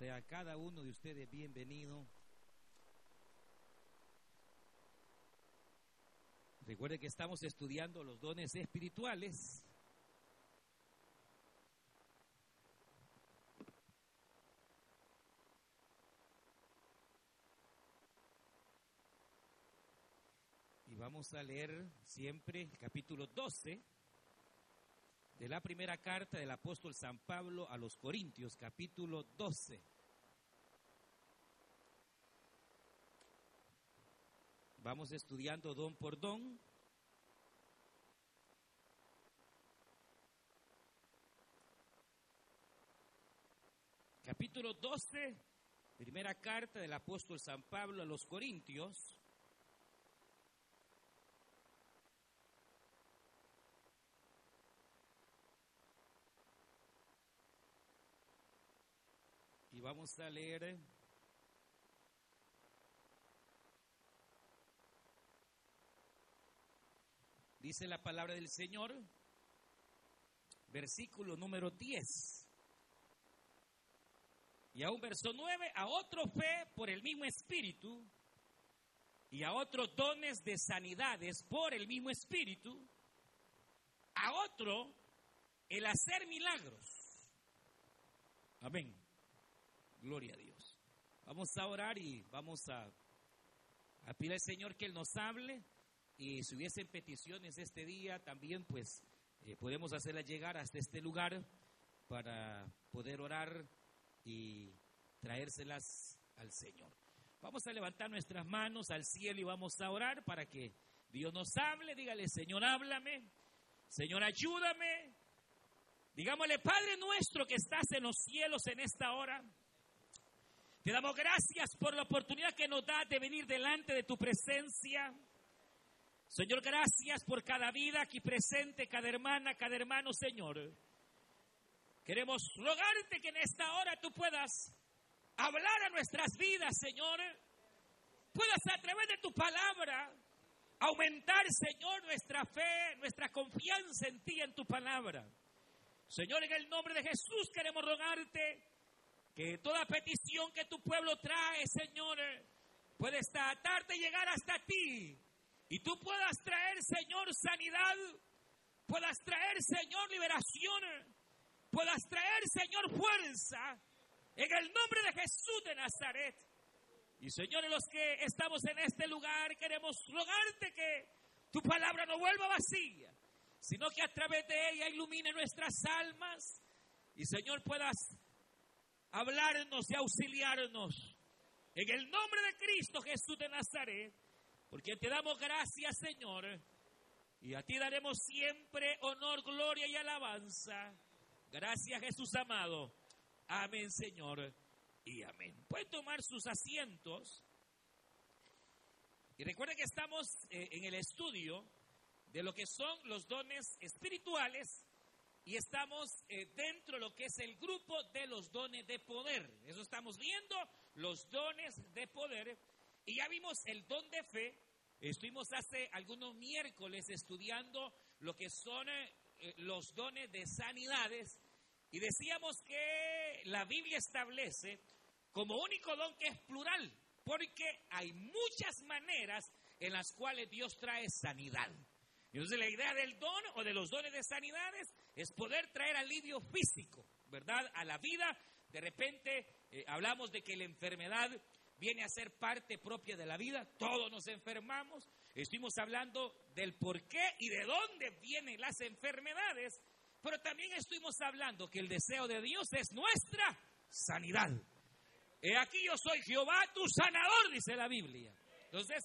Sea cada uno de ustedes bienvenido. Recuerde que estamos estudiando los dones espirituales. Y vamos a leer siempre el capítulo 12 de la primera carta del apóstol San Pablo a los Corintios, capítulo 12. Vamos estudiando don por don. Capítulo 12, primera carta del apóstol San Pablo a los Corintios. Y vamos a leer Dice la palabra del Señor, versículo número 10. Y a un verso 9, a otro fe por el mismo espíritu, y a otros dones de sanidades por el mismo espíritu, a otro el hacer milagros. Amén. Gloria a Dios. Vamos a orar y vamos a, a pedir al Señor que Él nos hable y si hubiesen peticiones este día, también pues eh, podemos hacerlas llegar hasta este lugar para poder orar y traérselas al Señor. Vamos a levantar nuestras manos al cielo y vamos a orar para que Dios nos hable. Dígale, Señor, háblame. Señor, ayúdame. Digámosle, Padre nuestro que estás en los cielos en esta hora. Te damos gracias por la oportunidad que nos da de venir delante de tu presencia. Señor, gracias por cada vida aquí presente, cada hermana, cada hermano, Señor. Queremos rogarte que en esta hora tú puedas hablar a nuestras vidas, Señor. Puedas a través de tu palabra aumentar, Señor, nuestra fe, nuestra confianza en ti, en tu palabra. Señor, en el nombre de Jesús queremos rogarte que toda petición que tu pueblo trae, Señor, pueda esta tarde llegar hasta ti y tú puedas traer, Señor, sanidad, puedas traer, Señor, liberación, puedas traer, Señor, fuerza, en el nombre de Jesús de Nazaret. Y Señor, los que estamos en este lugar, queremos rogarte que tu palabra no vuelva vacía, sino que a través de ella ilumine nuestras almas. Y Señor, puedas hablarnos y auxiliarnos. En el nombre de Cristo Jesús de Nazaret. Porque te damos gracias, Señor. Y a ti daremos siempre honor, gloria y alabanza. Gracias, Jesús amado. Amén, Señor. Y amén. Pueden tomar sus asientos. Y recuerden que estamos eh, en el estudio de lo que son los dones espirituales y estamos eh, dentro de lo que es el grupo de los dones de poder. Eso estamos viendo, los dones de poder. Y ya vimos el don de fe. Estuvimos hace algunos miércoles estudiando lo que son eh, eh, los dones de sanidades y decíamos que la Biblia establece como único don que es plural, porque hay muchas maneras en las cuales Dios trae sanidad. Entonces la idea del don o de los dones de sanidades es poder traer alivio físico, ¿verdad? A la vida. De repente eh, hablamos de que la enfermedad viene a ser parte propia de la vida, todos nos enfermamos, estuvimos hablando del por qué y de dónde vienen las enfermedades, pero también estuvimos hablando que el deseo de Dios es nuestra sanidad. Aquí yo soy Jehová tu sanador, dice la Biblia. Entonces,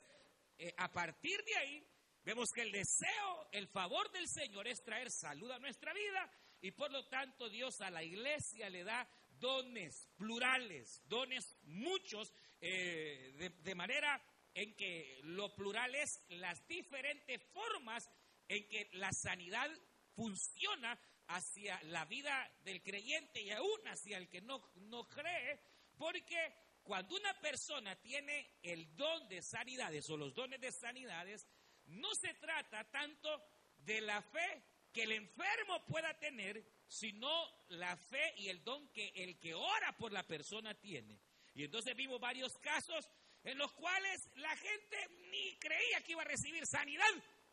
eh, a partir de ahí, vemos que el deseo, el favor del Señor es traer salud a nuestra vida y por lo tanto Dios a la iglesia le da dones plurales, dones muchos, eh, de, manera en que lo plural es las diferentes formas en que la sanidad funciona hacia la vida del creyente y aún hacia el que no, no cree, porque cuando una persona tiene el don de sanidades o los dones de sanidades, no se trata tanto de la fe que el enfermo pueda tener, sino la fe y el don que el que ora por la persona tiene. Y entonces vimos varios casos en los cuales la gente ni creía que iba a recibir sanidad,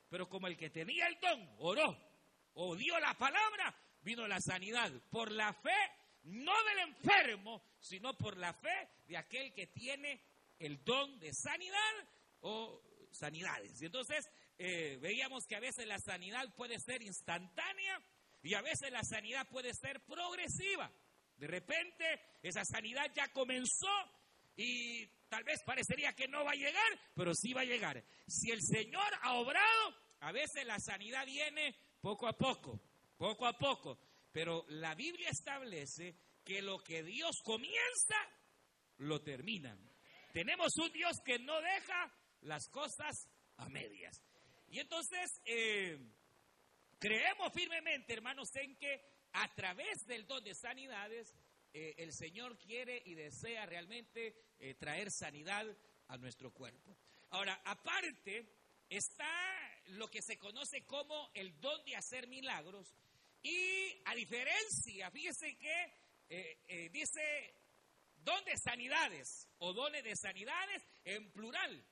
pero como el que tenía el don oró o dio la palabra, vino la sanidad por la fe, no del enfermo, sino por la fe de aquel que tiene el don de sanidad o sanidades. Y entonces eh, veíamos que a veces la sanidad puede ser instantánea y a veces la sanidad puede ser progresiva. De repente esa sanidad ya comenzó y tal vez parecería que no va a llegar, pero sí va a llegar. Si el Señor ha obrado, a veces la sanidad viene poco a poco, poco a poco. Pero la Biblia establece que lo que Dios comienza, lo termina. Tenemos un Dios que no deja las cosas a medias. Y entonces eh, creemos firmemente, hermanos, en que a través del don de sanidades, eh, el Señor quiere y desea realmente eh, traer sanidad a nuestro cuerpo. Ahora, aparte, está lo que se conoce como el don de hacer milagros. Y a diferencia, fíjese que dice don de sanidades o dones de sanidades en plural.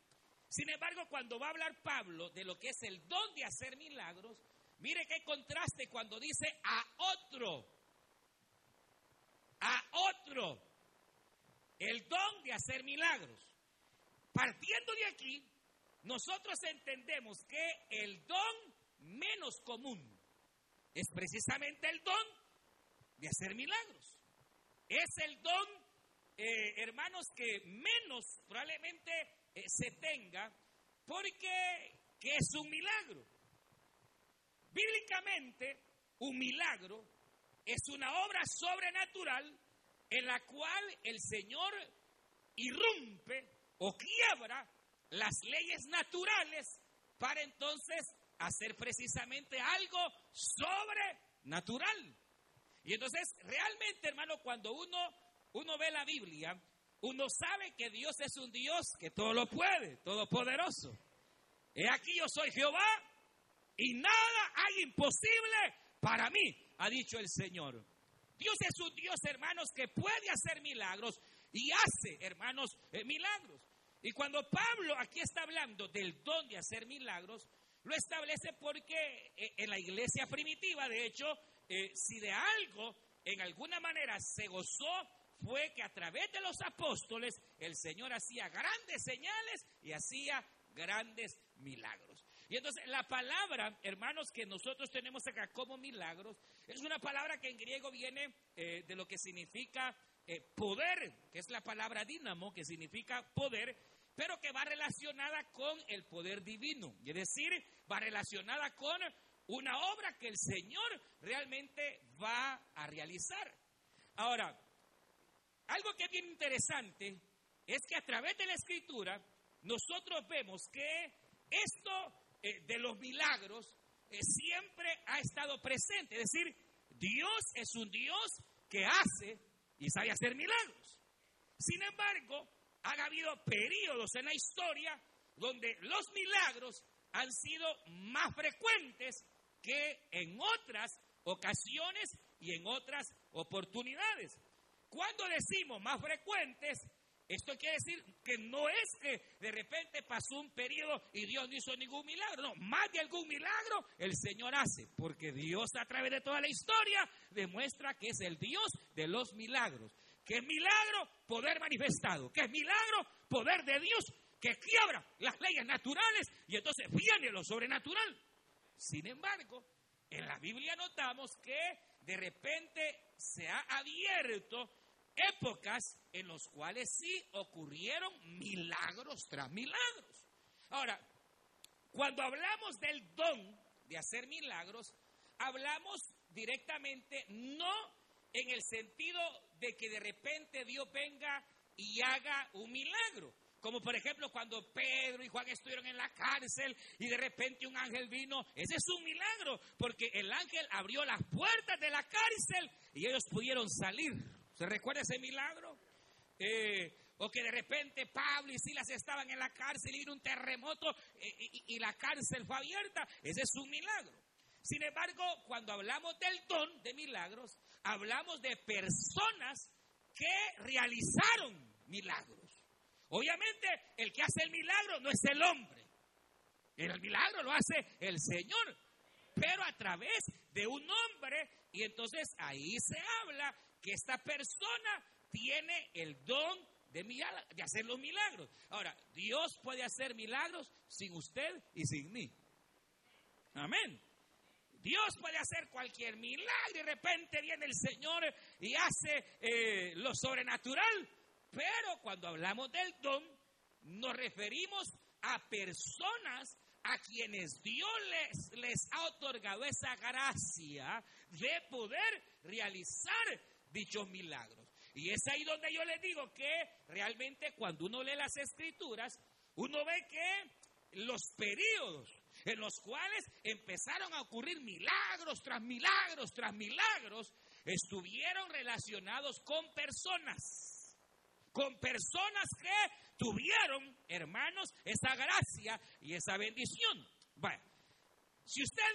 Sin embargo, cuando va a hablar Pablo de lo que es el don de hacer milagros, mire qué contraste cuando dice a otro, a otro, el don de hacer milagros. Partiendo de aquí, nosotros entendemos que el don menos común es precisamente el don de hacer milagros. Es el don, eh, hermanos, que menos probablemente eh, se tenga porque que es un milagro. Bíblicamente, un milagro es una obra sobrenatural en la cual el Señor irrumpe o quiebra las leyes naturales para entonces hacer precisamente algo sobrenatural. Y entonces, realmente, hermano, cuando uno, uno ve la Biblia, uno sabe que Dios es un Dios que todo lo puede, todopoderoso. He aquí yo soy Jehová y nada hay imposible para mí, ha dicho el Señor. Dios es un Dios, hermanos, que puede hacer milagros y hace, hermanos, eh, milagros. Y cuando Pablo aquí está hablando del don de hacer milagros, lo establece porque eh, en la iglesia primitiva, de hecho, eh, si de algo en alguna manera se gozó fue que a través de los apóstoles el Señor hacía grandes señales y hacía grandes milagros. Y entonces la palabra, hermanos, que nosotros tenemos acá como milagros, es una palabra que en griego viene eh, de lo que significa eh, poder, que es la palabra dínamo, que significa poder, pero que va relacionada con el poder divino. Es decir, va relacionada con una obra que el Señor realmente va a realizar. Ahora, algo que es bien interesante es que a través de la escritura nosotros vemos que esto eh, de los milagros eh, siempre ha estado presente. Es decir, Dios es un Dios que hace y sabe hacer milagros. Sin embargo, han habido periodos en la historia donde los milagros han sido más frecuentes que en otras ocasiones y en otras oportunidades. Cuando decimos más frecuentes, esto quiere decir que no es que de repente pasó un periodo y Dios no hizo ningún milagro. No, más de algún milagro el Señor hace, porque Dios a través de toda la historia demuestra que es el Dios de los milagros. Que es milagro poder manifestado, que es milagro poder de Dios que quiebra las leyes naturales y entonces viene lo sobrenatural. Sin embargo, en la Biblia notamos que de repente se ha abierto épocas en las cuales sí ocurrieron milagros tras milagros. Ahora, cuando hablamos del don de hacer milagros, hablamos directamente no en el sentido de que de repente Dios venga y haga un milagro. Como por ejemplo cuando Pedro y Juan estuvieron en la cárcel y de repente un ángel vino. Ese es un milagro, porque el ángel abrió las puertas de la cárcel y ellos pudieron salir. ¿Se recuerda ese milagro? Eh, o que de repente Pablo y Silas estaban en la cárcel y vino un terremoto eh, y, y la cárcel fue abierta. Ese es un milagro. Sin embargo, cuando hablamos del don de milagros, hablamos de personas que realizaron milagros. Obviamente, el que hace el milagro no es el hombre. El milagro lo hace el Señor, pero a través de un hombre. Y entonces ahí se habla que esta persona tiene el don de, hacer los milagros. Ahora, Dios puede hacer milagros sin usted y sin mí. Amén. Dios puede hacer cualquier milagro y de repente viene el Señor y hace eh, lo sobrenatural. Pero cuando hablamos del don, nos referimos a personas a quienes Dios les, les ha otorgado esa gracia de poder realizar dichos milagros. Y es ahí donde yo les digo que realmente cuando uno lee las escrituras, uno ve que los periodos en los cuales empezaron a ocurrir milagros tras milagros tras milagros, estuvieron relacionados con personas, con personas que tuvieron, hermanos, esa gracia y esa bendición. Bueno, si usted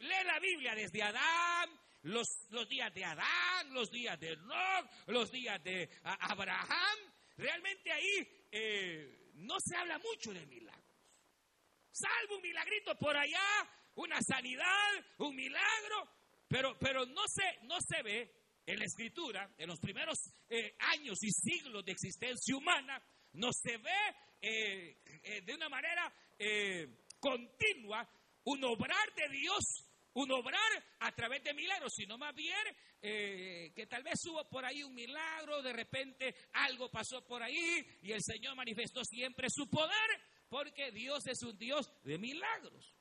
lee la Biblia desde Adán, los, los días de Adán, los días de Enoch, los días de Abraham, realmente ahí eh, no se habla mucho de milagros. Salvo un milagrito por allá, una sanidad, un milagro, pero, pero no, se, no se ve en la escritura, en los primeros eh, años y siglos de existencia humana, no se ve eh, eh, de una manera continua un obrar de Dios, un obrar a través de milagros, sino más bien que tal vez hubo por ahí un milagro, de repente algo pasó por ahí y el Señor manifestó siempre su poder, porque Dios es un Dios de milagros.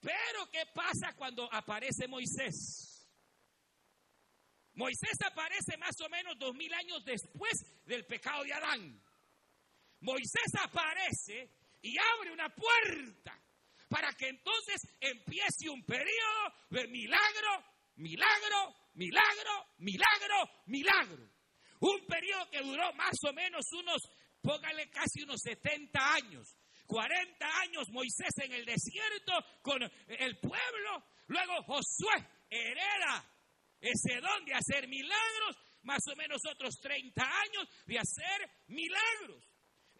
Pero ¿qué pasa cuando aparece Moisés? Moisés aparece más o menos dos mil años después del pecado de Adán. Moisés aparece y abre una puerta para que entonces empiece un periodo de milagro, milagro, milagro, milagro, milagro. Un periodo que duró más o menos unos, póngale casi unos 70 años. 40 años Moisés en el desierto con el pueblo. Luego Josué hereda ese don de hacer milagros, más o menos otros 30 años de hacer milagros.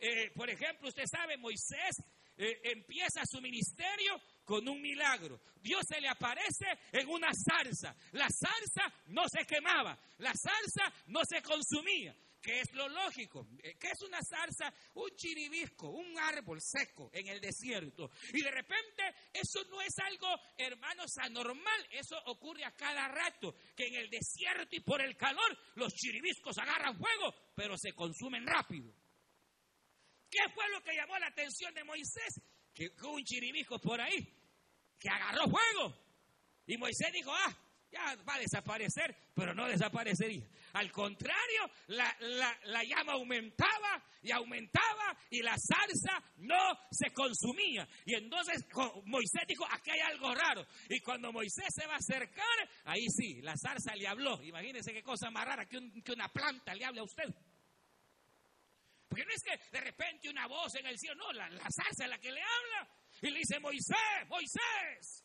Eh, por ejemplo, usted sabe, Moisés eh, empieza su ministerio con un milagro. Dios se le aparece en una zarza. La zarza no se quemaba, la zarza no se consumía que es lo lógico. Eh, ¿Qué es una zarza? Un chiribisco, un árbol seco en el desierto. Y de repente eso no es algo, hermanos, anormal. Eso ocurre a cada rato, que en el desierto y por el calor los chiribiscos agarran fuego, pero se consumen rápido. ¿Qué fue lo que llamó la atención de Moisés? Que un chiribisco por ahí, que agarró fuego. Y Moisés dijo, ah, ya va a desaparecer, pero no desaparecería. Al contrario, la, llama aumentaba y aumentaba y la salsa no se consumía. Y entonces Moisés dijo, aquí hay algo raro. Y cuando Moisés se va a acercar, ahí sí, la salsa le habló. Imagínense qué cosa más rara que, que una planta le hable a usted. Porque no es que de repente una voz en el cielo, no, la, la salsa es la que le habla. Y le dice, Moisés, Moisés,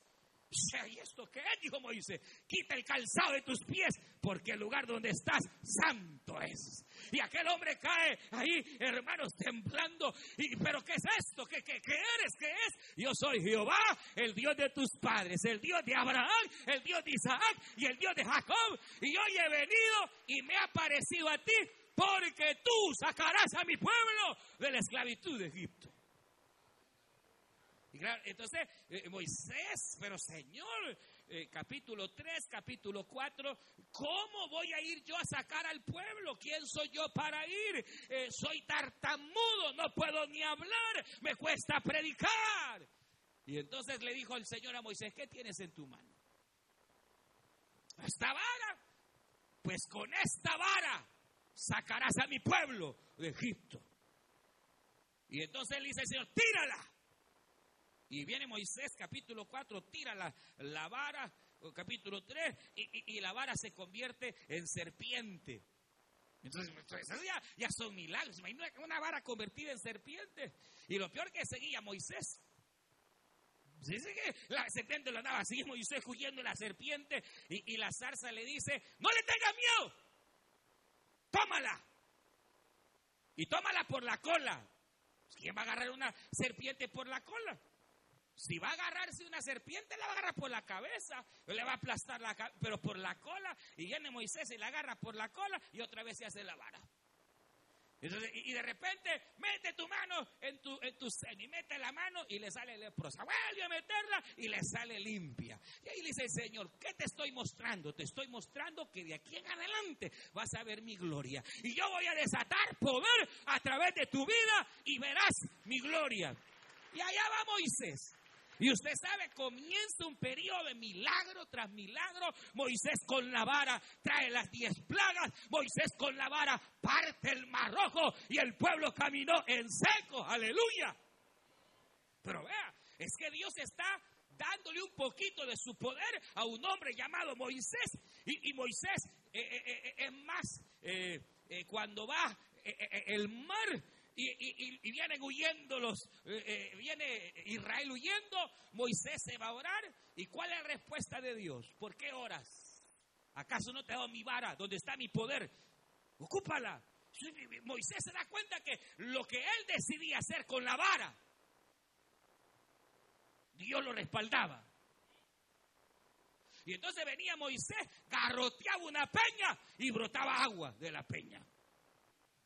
¿Y esto qué es? Dijo Moisés. Quita el calzado de tus pies, porque el lugar donde estás, santo es. Y aquel hombre cae ahí, hermanos, temblando. Y, ¿Pero qué es esto? ¿Qué, qué, qué eres? ¿Qué es? Yo soy Jehová, el Dios de tus padres, el Dios de Abraham, el Dios de Isaac y el Dios de Jacob. Y hoy he venido y me ha parecido a ti, porque tú sacarás a mi pueblo de la esclavitud de Egipto entonces eh, Moisés, pero Señor, eh, capítulo 3, capítulo 4, ¿cómo voy a ir yo a sacar al pueblo? ¿Quién soy yo para ir? Eh, soy tartamudo, no puedo ni hablar, me cuesta predicar. Y entonces le dijo el Señor a Moisés, ¿qué tienes en tu mano? Esta vara. Pues con esta vara sacarás a mi pueblo de Egipto. Y entonces le dice el Señor, tírala. Y viene Moisés, capítulo 4, tira la, vara, capítulo 3, y, la vara se convierte en serpiente. Entonces, ya, ya son milagros. Imagínate una vara convertida en serpiente. Y lo peor que seguía Moisés. Dice que la serpiente lo andaba así, Moisés huyendo la serpiente y, y la zarza le dice, no le tengas miedo, tómala. Y tómala por la cola. ¿Quién va a agarrar una serpiente por la cola? Si va a agarrarse una serpiente, la va a agarrar por la cabeza, le va a aplastar la pero por la cola, y viene Moisés y la agarra por la cola y otra vez se hace la vara y de repente mete tu mano en tu, en tu y mete la mano y le sale leprosa. Vuelve a meterla y le sale limpia. Y ahí le dice el Señor, ¿qué te estoy mostrando? Te estoy mostrando que de aquí en adelante vas a ver mi gloria. Y yo voy a desatar poder a través de tu vida y verás mi gloria. Y allá va Moisés. Y usted sabe, comienza un periodo de milagro tras milagro. Moisés con la vara trae las diez plagas. Moisés con la vara parte el mar rojo y el pueblo caminó en seco. Aleluya. Pero vea, es que Dios está dándole un poquito de su poder a un hombre llamado Moisés. Y, Moisés eh, eh, eh, es más, cuando va el mar y, vienen huyendo los, eh, eh, viene Israel huyendo, Moisés se va a orar. ¿Y cuál es la respuesta de Dios? ¿Por qué oras? ¿Acaso no te he dado mi vara? ¿Dónde está mi poder? Ocúpala. Moisés se da cuenta que lo que él decidía hacer con la vara, Dios lo respaldaba. Y entonces venía Moisés, garroteaba una peña y brotaba agua de la peña.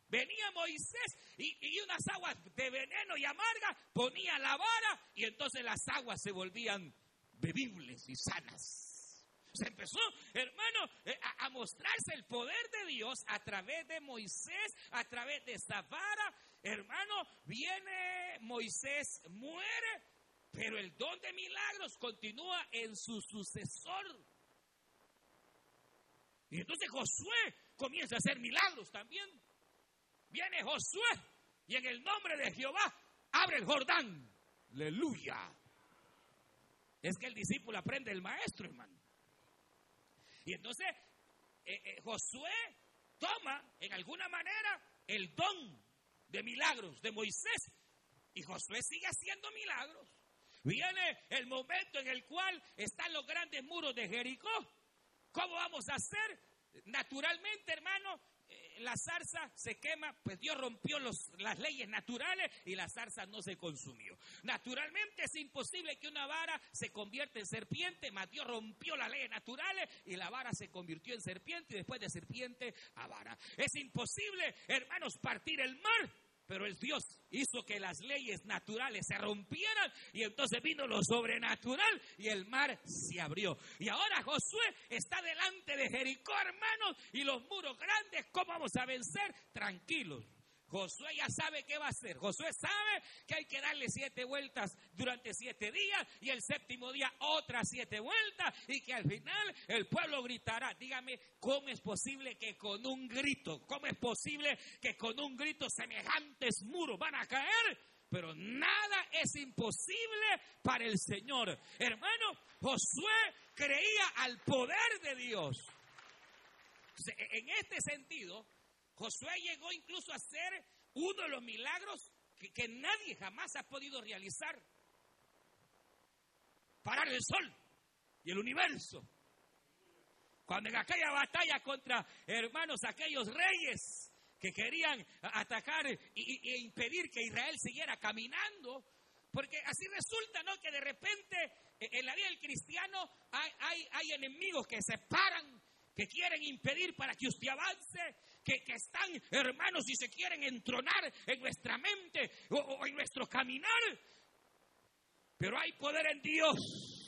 Venía Moisés y, unas aguas de veneno y amarga, ponía la vara y entonces las aguas se volvían bebibles y sanas. Se empezó, hermano, eh, a, mostrarse el poder de Dios a través de Moisés, a través de esta vara. Hermano, viene Moisés, muere, pero el don de milagros continúa en su sucesor. Y entonces Josué comienza a hacer milagros también. Viene Josué y en el nombre de Jehová abre el Jordán. Aleluya. Es que el discípulo aprende el maestro, hermano. Y entonces eh, eh, Josué toma en alguna manera el don de milagros de Moisés y Josué sigue haciendo milagros. Viene el momento en el cual están los grandes muros de Jericó. ¿Cómo vamos a hacer? Naturalmente, hermano, la zarza se quema, pues Dios rompió las leyes naturales y la zarza no se consumió. Naturalmente es imposible que una vara se convierta en serpiente, mas Dios rompió las leyes naturales y la vara se convirtió en serpiente y después de serpiente a vara. Es imposible, hermanos, partir el mar pero el Dios hizo que las leyes naturales se rompieran y entonces vino lo sobrenatural y el mar se abrió. Y ahora Josué está delante de Jericó, hermanos, y los muros grandes, ¿cómo vamos a vencer? Tranquilos. Josué ya sabe qué va a hacer. Josué sabe que hay que darle siete vueltas durante siete días y el séptimo día otras siete vueltas y que al final el pueblo gritará. Dígame, ¿cómo es posible que con un grito, cómo es posible que con un grito semejantes muros van a caer? Pero nada es imposible para el Señor. Hermano, Josué creía al poder de Dios. En este sentido, Josué llegó incluso a ser uno de los milagros que, nadie jamás ha podido realizar. Parar el sol y el universo. Cuando en aquella batalla contra hermanos, aquellos reyes que querían atacar e impedir que Israel siguiera caminando, porque así resulta, ¿no? Que de repente e, en la vida del cristiano hay, hay, hay enemigos que se paran, que quieren impedir para que usted avance, que, están, hermanos, y se quieren entronar en nuestra mente o, en nuestro caminar. Pero hay poder en Dios.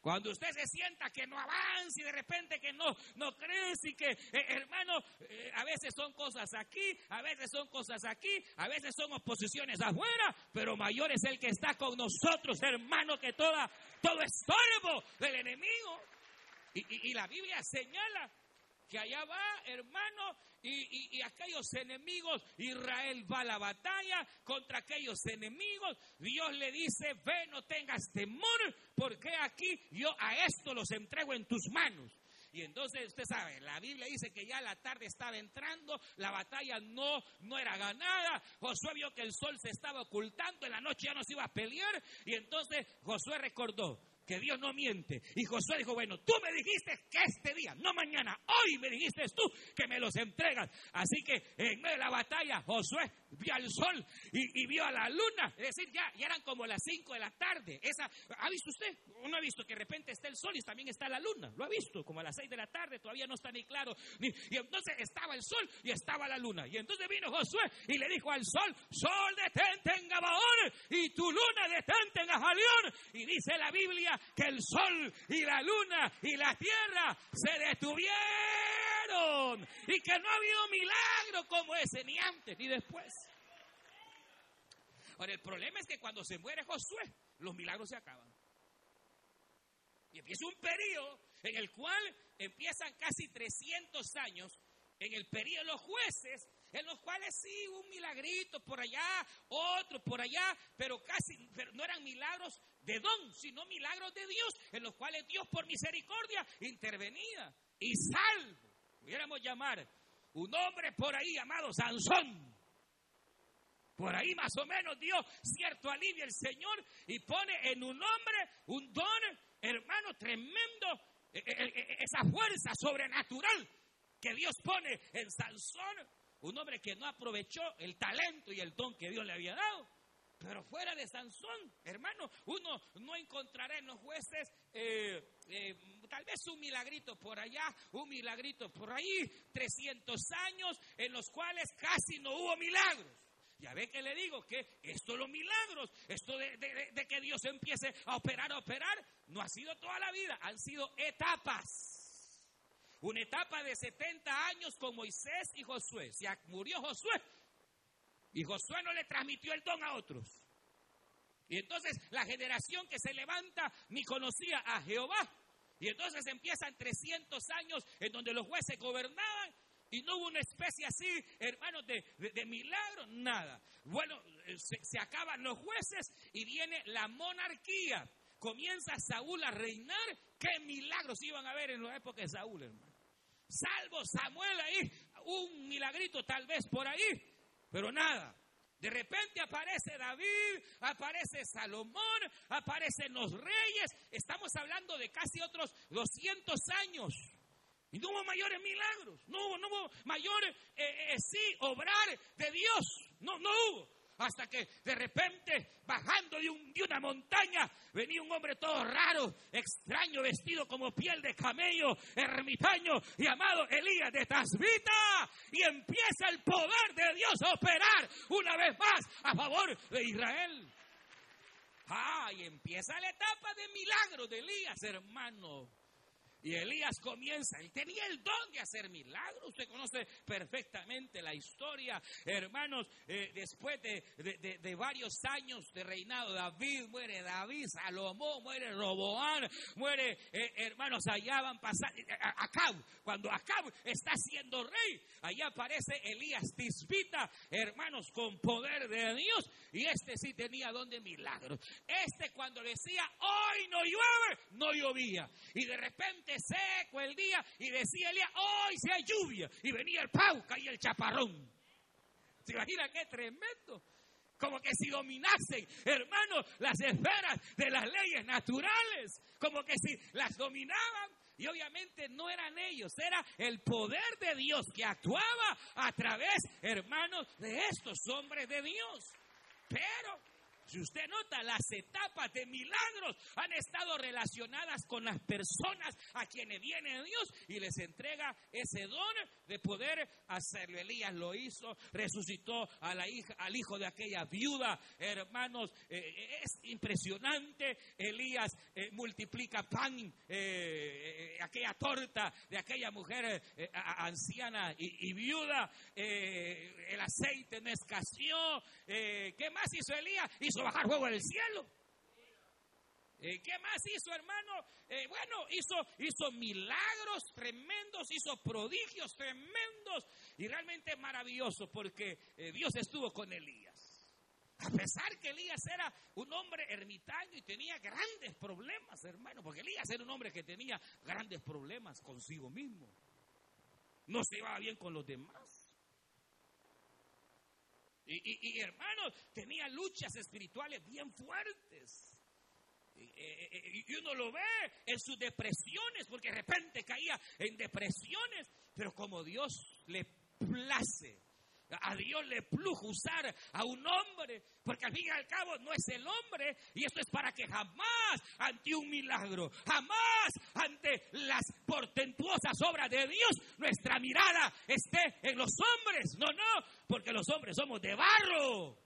Cuando usted se sienta que no avanza y de repente que no, no crece y que, eh, hermano, eh, a veces son cosas aquí, a veces son cosas aquí, a veces son oposiciones afuera, pero mayor es el que está con nosotros, hermano, que toda, todo estorbo del enemigo. y la Biblia señala que allá va, hermano, y, aquellos enemigos, Israel va a la batalla contra aquellos enemigos. Dios le dice, ve, no tengas temor, porque aquí yo a esto los entrego en tus manos. Y entonces usted sabe, la Biblia dice que ya la tarde estaba entrando, la batalla no, no era ganada. Josué vio que el sol se estaba ocultando, en la noche ya no se iba a pelear. Y entonces Josué recordó, Dios no miente. Y Josué dijo, bueno, tú me dijiste que este día, no mañana, hoy me dijiste tú que me los entregas. Así que en medio de la batalla, Josué vio al sol y, vio a la luna. Es decir, ya, ya eran como las 5 de la tarde. Esa, ¿Ha visto usted? Uno ha visto que de repente está el sol y también está la luna. Lo ha visto, como a las 6 de la tarde, todavía no está ni claro. y entonces estaba el sol y estaba la luna. Y entonces vino Josué y le dijo al sol, sol detente en Gabaón y tu luna detente en Ajalión. Y dice la Biblia que el sol y la luna y la tierra se detuvieron y que no ha habido milagro como ese ni antes ni después. Ahora, el problema es que cuando se muere Josué, los milagros se acaban. Y empieza un periodo en el cual empiezan casi 300 años en el periodo de los jueces en los cuales sí, un milagrito por allá, otro por allá, pero casi no eran milagros de don, sino milagros de Dios, en los cuales Dios por misericordia intervenía y salvo, pudiéramos llamar, un hombre por ahí llamado Sansón. Por ahí más o menos dio cierto alivio el Señor y pone en un hombre un don, hermano, tremendo, e, e, e, esa fuerza sobrenatural que Dios pone en Sansón un hombre que no aprovechó el talento y el don que Dios le había dado. Pero fuera de Sansón, hermano, uno no encontrará en los jueces eh, eh, tal vez un milagrito por allá, un milagrito por ahí, 300 años en los cuales casi no hubo milagros. Ya ve que le digo que esto los milagros, esto de, de que Dios empiece a operar, a operar, no ha sido toda la vida, han sido etapas. Una etapa de 70 años con Moisés y Josué. Se murió Josué y Josué no le transmitió el don a otros. Y entonces la generación que se levanta ni conocía a Jehová. Y entonces empiezan 300 años en donde los jueces gobernaban y no hubo una especie así, hermanos, de, milagro, nada. Bueno, se, se, acaban los jueces y viene la monarquía. Comienza Saúl a reinar. ¿Qué milagros iban a haber en la época de Saúl, hermano? Salvo Samuel ahí, un milagrito tal vez por ahí, pero nada. De repente aparece David, aparece Salomón, aparecen los reyes. Estamos hablando de casi otros 200 años. Y no hubo mayores milagros, no hubo, no hubo eh, eh, sí, obrar de Dios. No, no hubo. Hasta que de repente, bajando de, una montaña, venía un hombre todo raro, extraño, vestido como piel de camello, ermitaño, llamado Elías de Tasbita. Y empieza el poder de Dios a operar una vez más a favor de Israel. Ah, y empieza la etapa de milagro de Elías, hermano. Y Elías comienza, él tenía el don de hacer milagros, usted conoce perfectamente la historia, hermanos, eh, después de, varios años de reinado, David muere, David, Salomón muere, Roboán muere, eh, hermanos, allá van pasando, eh, Acab, cuando Acab está siendo rey, allá aparece Elías Tisbita, hermanos, con poder de Dios, y este sí tenía don de milagros. Este cuando decía, hoy no llueve, no llovía, y de repente seco el día y decía Elías, hoy sea lluvia. Y venía el pauca y el chaparrón. ¿Se imagina qué tremendo? Como que si dominasen, hermanos, las esferas de las leyes naturales. Como que si las dominaban. Y obviamente no eran ellos, era el poder de Dios que actuaba a través, hermanos, de estos hombres de Dios. Pero si usted nota, las etapas de milagros han estado relacionadas con las personas a quienes viene Dios y les entrega ese don de poder hacerlo. Elías lo hizo, resucitó a la hija, al hijo de aquella viuda. Hermanos, eh, eh, es impresionante. Elías eh, multiplica pan, aquella torta de aquella mujer anciana y, viuda. el aceite no escaseó. ¿Qué más hizo Elías? Hizo bajar fuego del cielo. Eh, ¿Qué más hizo, hermano? Eh, bueno, hizo, hizo milagros tremendos, hizo prodigios tremendos y realmente maravilloso porque eh, Dios estuvo con Elías. A pesar que Elías era un hombre ermitaño y tenía grandes problemas, hermano, porque Elías era un hombre que tenía grandes problemas consigo mismo. No se iba bien con los demás. Y, hermano, tenía luchas espirituales bien fuertes. Y, uno lo ve en sus depresiones, porque de repente caía en depresiones, pero como Dios le place a Dios le plujo usar a un hombre, porque al fin y al cabo no es el hombre, y esto es para que jamás ante un milagro, jamás ante las portentuosas obras de Dios, nuestra mirada esté en los hombres. No, no, porque los hombres somos de barro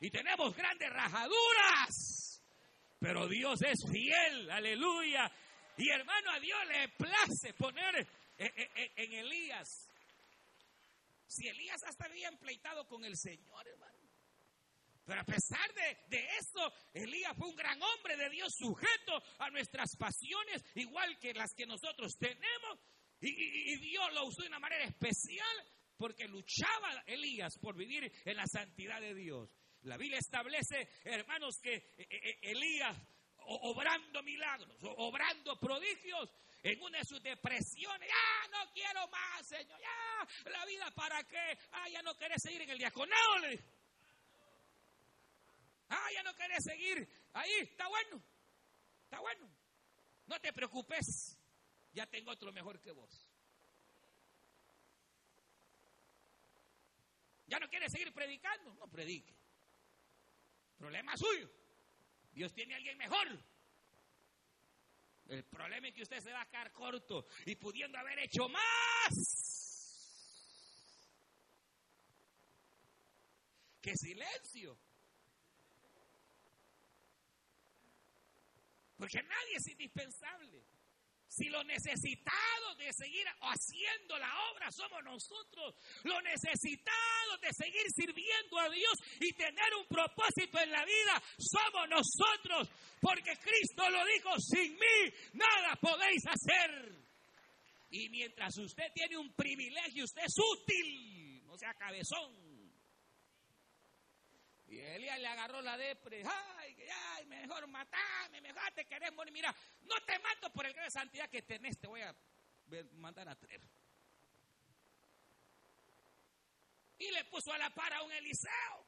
y tenemos grandes rajaduras, pero Dios es fiel, aleluya. Y hermano, a Dios le place poner en Elías si Elías hasta había empleitado con el Señor, hermano. Pero a pesar de, eso, Elías fue un gran hombre de Dios sujeto a nuestras pasiones, igual que las que nosotros tenemos. Y, Dios lo usó de una manera especial porque luchaba Elías por vivir en la santidad de Dios. La Biblia establece, hermanos, que eh, eh, Elías, obrando milagros, obrando prodigios, en una de sus depresiones, ya no quiero más, Señor, ya, la vida para qué, ah, ya no querés seguir en el diaconado, ah, ya no querés seguir ahí, está bueno, está bueno, no te preocupes, ya tengo otro mejor que vos. ¿Ya no quiere seguir predicando? No predique. Problema suyo. Dios tiene a alguien mejor. El problema es que usted se va a quedar corto y pudiendo haber hecho más. ¡Qué silencio! Porque nadie es indispensable. Si lo necesitados de seguir haciendo la obra somos nosotros, lo necesitados de seguir sirviendo a Dios y tener un propósito en la vida somos nosotros, porque Cristo lo dijo, sin mí nada podéis hacer. Y mientras usted tiene un privilegio, usted es útil, no sea cabezón. Y Elías le agarró la depre. Ay, ay, mejor matame, mejor te querés morir. Mira, no te mato por el de santidad que tenés, te voy a mandar a traer. Y le puso a la par a un Eliseo.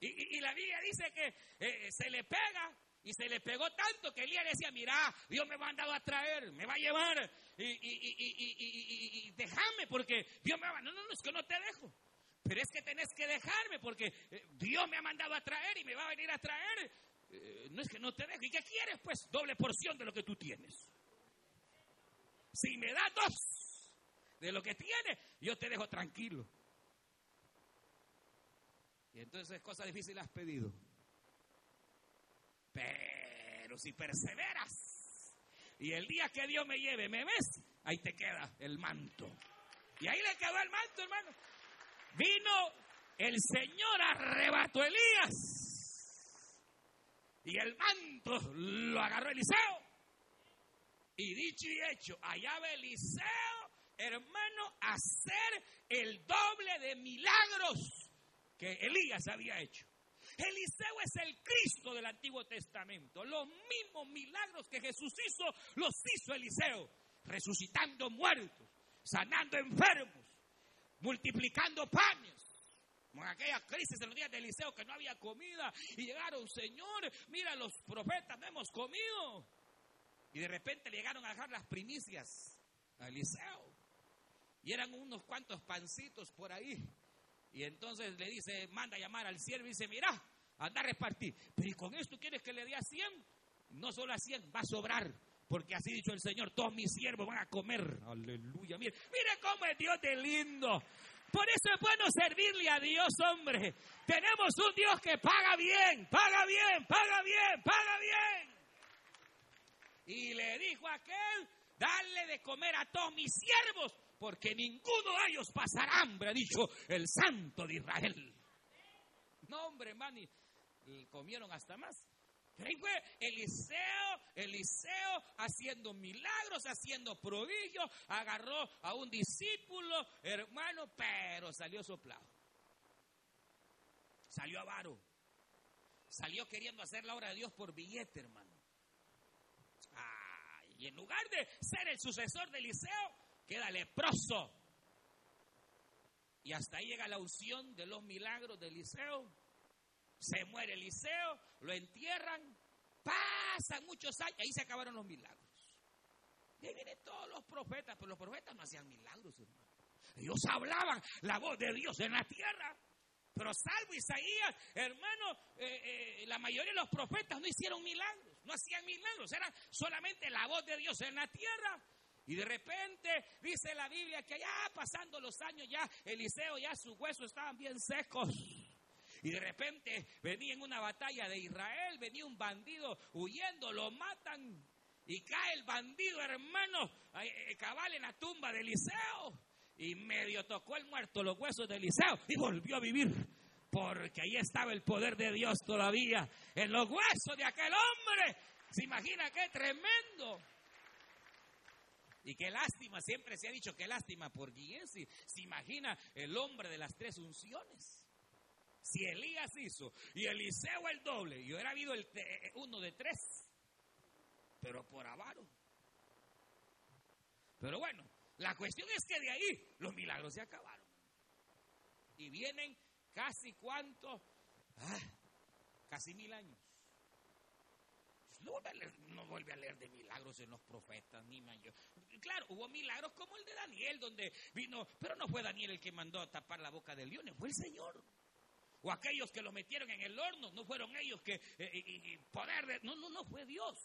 Y, la Biblia dice que eh, se le pega y se le pegó tanto que Elías decía, mira, Dios me ha mandado a traer, me va a llevar y, y déjame porque Dios me va... No, no, no, es que no te dejo. Pero es que tenés que dejarme porque eh, Dios me ha mandado a traer y me va a venir a traer. Eh, no es que no te dejo. ¿Y qué quieres? Pues doble porción de lo que tú tienes. Si me das dos de lo que tienes, yo te dejo tranquilo. Y entonces cosa difícil has pedido. Pero si perseveras y el día que Dios me lleve, me ves, ahí te queda el manto. Y ahí le quedó el manto, hermano. Vino el Señor, arrebató a Elías. Y el manto lo agarró Eliseo. Y dicho y hecho, allá va Eliseo, hermano, a hacer el doble de milagros que Elías había hecho. Eliseo es el Cristo del Antiguo Testamento. Los mismos milagros que Jesús hizo, los hizo Eliseo. Resucitando muertos, sanando enfermos, multiplicando panes. Como en aquellas crisis en los días de Eliseo que no había comida y llegaron, Señor, mira, los profetas no hemos comido. Y de repente le llegaron a dejar las primicias a Eliseo. Y eran unos cuantos pancitos por ahí. Y entonces le dice, manda a llamar al siervo y dice, mira, anda a repartir. Pero ¿y con esto quieres que le dé a 100? No solo a 100, va a sobrar. Porque así dicho el Señor, todos mis siervos van a comer. Aleluya. Mire, mire cómo es Dios de lindo. Por eso es bueno servirle a Dios, hombre. Tenemos un Dios que paga bien, paga bien, paga bien, paga bien. Y le dijo a aquel, dale de comer a todos mis siervos, porque ninguno de ellos pasará hambre, ha dicho el santo de Israel. No, hombre, hermano, y comieron hasta más. Eliseo, Eliseo haciendo milagros, haciendo prodigios, agarró a un discípulo, hermano, pero salió soplado. Salió avaro. Salió queriendo hacer la obra de Dios por billete, hermano. y en lugar de ser el sucesor de Eliseo, queda leproso. Y hasta ahí llega la unción de los milagros de Eliseo. Se muere Eliseo, lo entierran, pasan muchos años, ahí se acabaron los milagros. Y ahí vienen todos los profetas, pero los profetas no hacían milagros, hermano. Ellos hablaban la voz de Dios en la tierra. Pero salvo Isaías, hermano, eh, eh, la mayoría de los profetas no hicieron milagros, no hacían milagros, era solamente la voz de Dios en la tierra. Y de repente dice la Biblia que ya pasando los años, ya Eliseo, ya sus huesos estaban bien secos. Y de repente venía en una batalla de Israel, venía un bandido huyendo, lo matan. Y cae el bandido, hermano, eh, cabal en la tumba de Eliseo y medio tocó el muerto los huesos de Eliseo y volvió a vivir. Porque ahí estaba el poder de Dios todavía en los huesos de aquel hombre. ¿Se imagina qué tremendo? Y qué lástima, siempre se ha dicho qué lástima por Giesi. Se imagina el hombre de las tres unciones. Si Elías hizo y Eliseo el doble, y hubiera habido el, uno de tres, pero por avaro. Pero bueno, la cuestión es que de ahí los milagros se acabaron. Y vienen casi cuánto, ah, casi mil años. No vuelve, a leer, de milagros en los profetas, ni mayor. Claro, hubo milagros como el de Daniel, donde vino, pero no fue Daniel el que mandó a tapar la boca del león, fue el Señor. O aquellos que lo metieron en el horno, no fueron ellos que, eh, poder, de, no, no, no, fue Dios.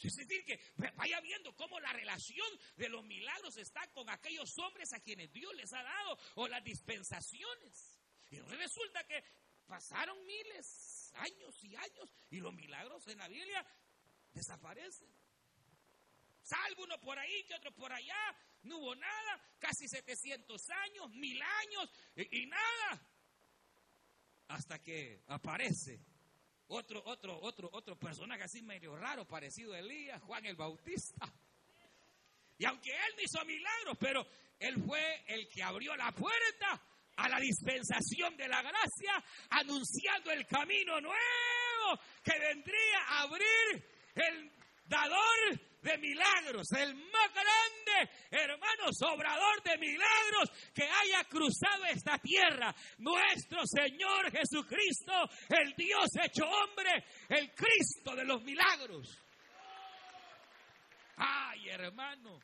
Es decir, que vaya viendo cómo la relación de los milagros está con aquellos hombres a quienes Dios les ha dado o las dispensaciones. Y resulta que pasaron miles, años y años y los milagros en la Biblia desaparecen. Salvo uno por ahí, que otro por allá, no hubo nada, casi 700 años, mil años y, y nada. Hasta que aparece otro, otro, otro, otro personaje así medio raro, parecido a Elías, Juan el Bautista. Y aunque él no hizo milagros, pero él fue el que abrió la puerta a la dispensación de la gracia, anunciando el camino nuevo que vendría a abrir el dador de milagros, el más grande, hermano, sobrador de milagros que haya cruzado esta tierra. Nuestro Señor Jesucristo, el Dios hecho hombre, el Cristo de los milagros. Ay, hermano,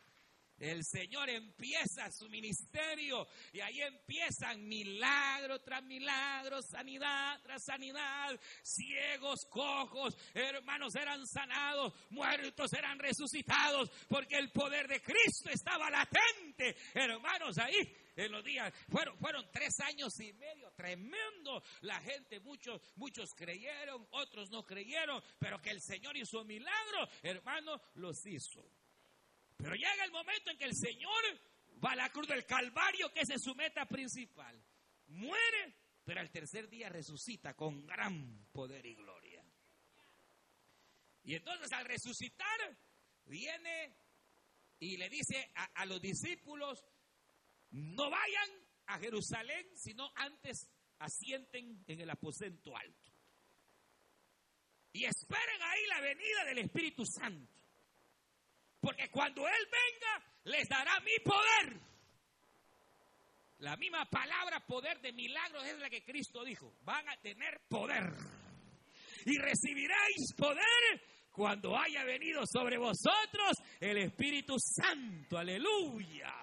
el Señor empieza su ministerio y ahí empiezan milagro tras milagro, sanidad tras sanidad, ciegos, cojos, hermanos eran sanados, muertos eran resucitados, porque el poder de Cristo estaba latente, hermanos, ahí en los días. Fueron, fueron tres años y medio, tremendo. La gente, muchos, muchos creyeron, otros no creyeron, pero que el Señor hizo milagro, hermanos, los hizo. Pero llega el momento en que el Señor va a la cruz del Calvario, que es su meta principal. Muere, pero al tercer día resucita con gran poder y gloria. Y entonces al resucitar, viene y le dice a, los discípulos, no vayan a Jerusalén, sino antes asienten en el aposento alto. Y esperen ahí la venida del Espíritu Santo. Porque cuando Él venga, les dará mi poder. La misma palabra poder de milagros es la que Cristo dijo. Van a tener poder. Y recibiréis poder cuando haya venido sobre vosotros el Espíritu Santo. Aleluya.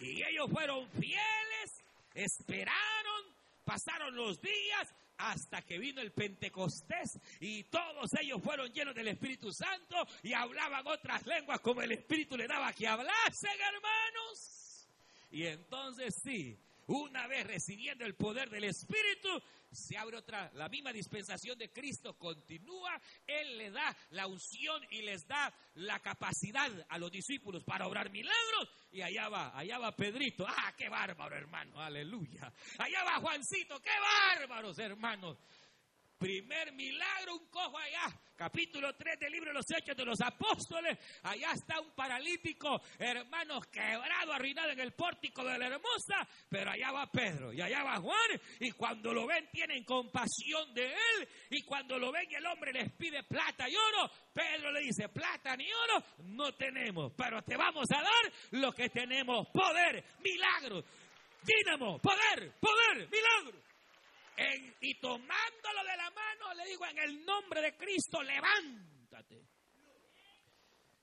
Y ellos fueron fieles, esperaron, pasaron los días hasta que vino el Pentecostés y todos ellos fueron llenos del Espíritu Santo y hablaban otras lenguas como el Espíritu le daba que hablasen, hermanos. Y entonces sí, una vez recibiendo el poder del Espíritu, se abre otra, la misma dispensación de Cristo continúa, Él le da la unción y les da la capacidad a los discípulos para obrar milagros, y allá va, allá va Pedrito, ah, qué bárbaro hermano, aleluya, allá va Juancito, qué bárbaros hermanos, Primer milagro, un cojo allá. Capítulo 3 del libro de los Hechos de los Apóstoles. Allá está un paralítico, hermanos, quebrado, arruinado en el pórtico de la hermosa. Pero allá va Pedro y allá va Juan. Y cuando lo ven, tienen compasión de él. Y cuando lo ven, el hombre les pide plata y oro. Pedro le dice, plata ni oro no tenemos, pero te vamos a dar lo que tenemos, poder, milagro, dínamo, poder, poder, milagro. Y tomándolo de la mano le digo, en el nombre de Cristo, levántate.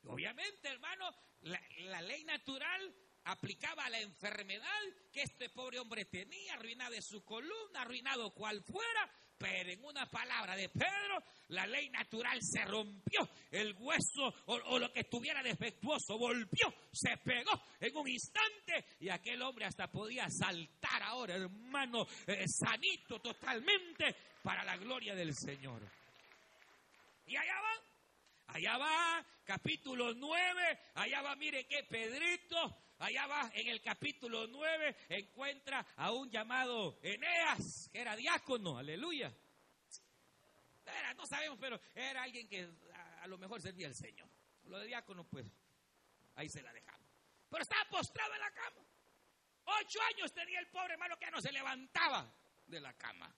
Obviamente, hermano, la, la ley natural aplicaba a la enfermedad que este pobre hombre tenía, arruinada de su columna, arruinado cual fuera, pero en una palabra de Pedro, la ley natural se rompió, el hueso o, lo que estuviera defectuoso volvió, se pegó en un instante y aquel hombre hasta podía saltar ahora, hermano, eh, sanito totalmente para la gloria del Señor. Y allá va, allá va, capítulo 9, allá va, mire que Pedrito allá va en el capítulo 9, encuentra a un llamado Eneas, que era diácono, aleluya. Era, no sabemos, pero era alguien que a, lo mejor servía al Señor. Lo de diácono, pues, ahí se la dejamos. Pero estaba postrado en la cama. Ocho años tenía el pobre hermano que no se levantaba de la cama.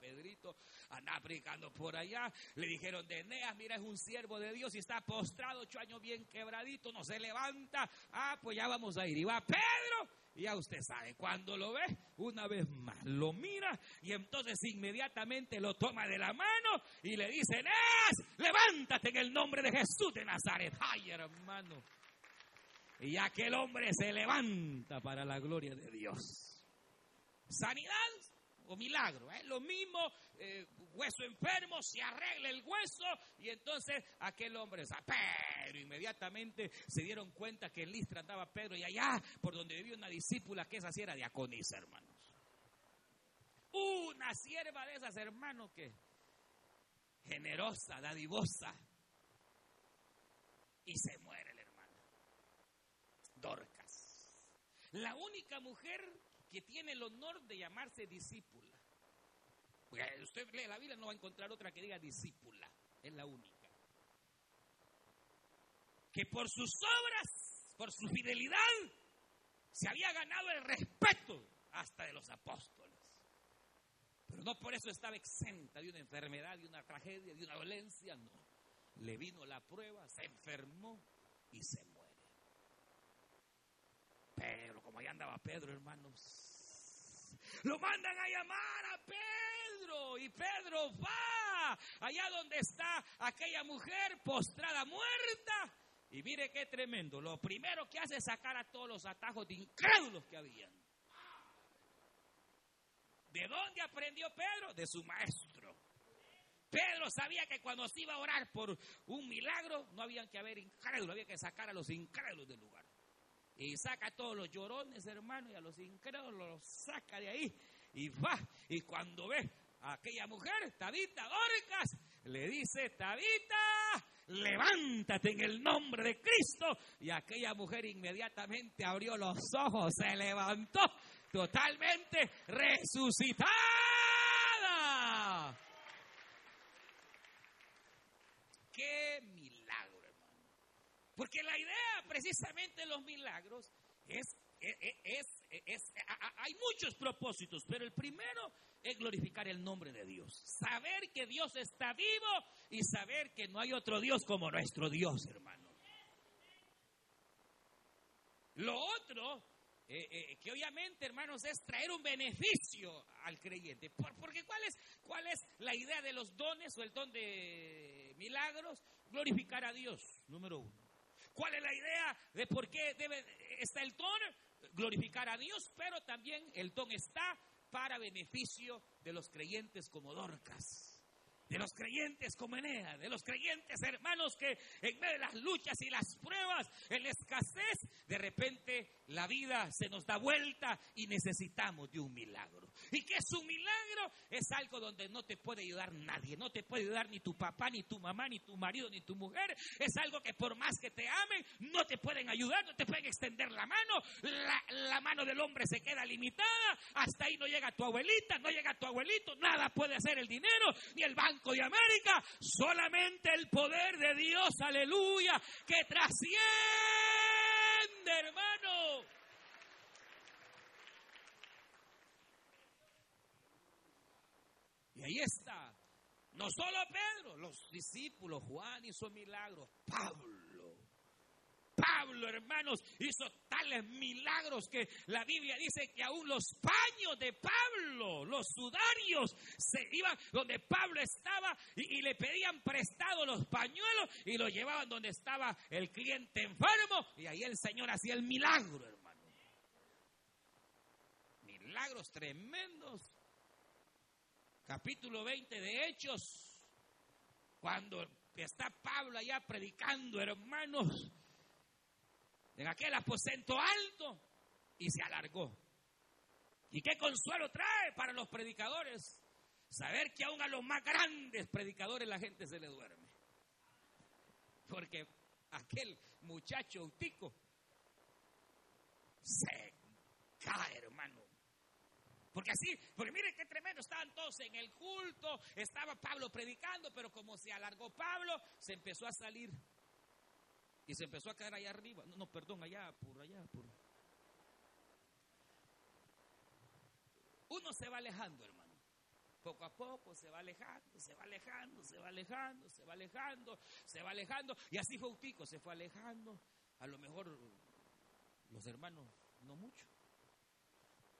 Pedrito andaba predicando por allá. Le dijeron de Eneas, mira, es un siervo de Dios y está postrado, ocho años bien quebradito, no se levanta. Ah, pues ya vamos a ir. Y va Pedro. Y ya usted sabe, cuando lo ve, una vez más lo mira y entonces inmediatamente lo toma de la mano y le dice, Eneas, levántate en el nombre de Jesús de Nazaret. Ay, hermano. Y aquel hombre se levanta para la gloria de Dios. Sanidad o milagro. ¿eh? Lo mismo, eh, hueso enfermo, se arregla el hueso y entonces aquel hombre, pero inmediatamente se dieron cuenta que en Listra andaba Pedro y allá por donde vivía una discípula que esa sí era diaconisa, hermanos. Una sierva de esas, hermanos, que generosa, dadivosa. Y se muere la hermana. Dorcas. La única mujer que tiene el honor de llamarse discípula. Porque usted lee la Biblia, no va a encontrar otra que diga discípula. Es la única. Que por sus obras, por su fidelidad, se había ganado el respeto hasta de los apóstoles. Pero no por eso estaba exenta de una enfermedad, de una tragedia, de una dolencia, no. Le vino la prueba, se enfermó y se murió. Pero como allá andaba Pedro, hermanos, lo mandan a llamar a Pedro y Pedro va allá donde está aquella mujer postrada muerta. Y mire qué tremendo. Lo primero que hace es sacar a todos los atajos de incrédulos que habían. ¿De dónde aprendió Pedro? De su maestro. Pedro sabía que cuando se iba a orar por un milagro, no había que haber incrédulos, había que sacar a los incrédulos del lugar. Y saca todos los llorones, hermano, y a los incrédulos los saca de ahí. Y va. Y cuando ve a aquella mujer, Tabita Dorcas, le dice, Tabita, levántate en el nombre de Cristo. Y aquella mujer inmediatamente abrió los ojos, se levantó totalmente resucitada. ¡Qué porque la idea precisamente de los milagros es, es, es, hay muchos propósitos, pero el primero es glorificar el nombre de Dios. Saber que Dios está vivo y saber que no hay otro Dios como nuestro Dios, hermano. Lo otro, eh, eh, que obviamente, hermanos, es traer un beneficio al creyente. porque ¿cuál es, ¿cuál es la idea de los dones o el don de milagros? Glorificar a Dios, número uno. ¿Cuál es la idea de por qué debe, está el don? Glorificar a Dios, pero también el don está para beneficio de los creyentes como Dorcas. De los creyentes como Enea, de los creyentes hermanos que en medio de las luchas y las pruebas, en la escasez, de repente la vida se nos da vuelta y necesitamos de un milagro. ¿Y qué es un milagro? Es algo donde no te puede ayudar nadie, no te puede ayudar ni tu papá, ni tu mamá, ni tu marido, ni tu mujer. Es algo que por más que te amen, no te pueden ayudar, no te pueden extender la mano. La, la mano del hombre se queda limitada, hasta ahí no llega tu abuelita, no llega tu abuelito, nada puede hacer el dinero, ni el banco de América, solamente el poder de Dios, aleluya, que trasciende, hermano. Y ahí está. No solo Pedro, los discípulos, Juan hizo milagros, Pablo Pablo, hermanos, hizo tales milagros que la Biblia dice que aún los paños de Pablo, los sudarios, se iban donde Pablo estaba y, le pedían prestado los pañuelos y los llevaban donde estaba el cliente enfermo y ahí el Señor hacía el milagro, hermano. Milagros tremendos. Capítulo 20 de Hechos, cuando está Pablo allá predicando, hermanos, en aquel aposento alto y se alargó. ¿Y qué consuelo trae para los predicadores? Saber que aún a los más grandes predicadores la gente se le duerme. Porque aquel muchacho autico se cae, hermano. Porque así, porque miren qué tremendo, estaban todos en el culto, estaba Pablo predicando, pero como se alargó Pablo, se empezó a salir y se empezó a caer allá arriba. No, no, perdón, allá, por allá. Uno se va alejando, hermano. Poco a poco se va alejando, se va alejando, se va alejando, se va alejando, se va alejando. Y así fue Utico, se fue alejando. A lo mejor los hermanos, no mucho.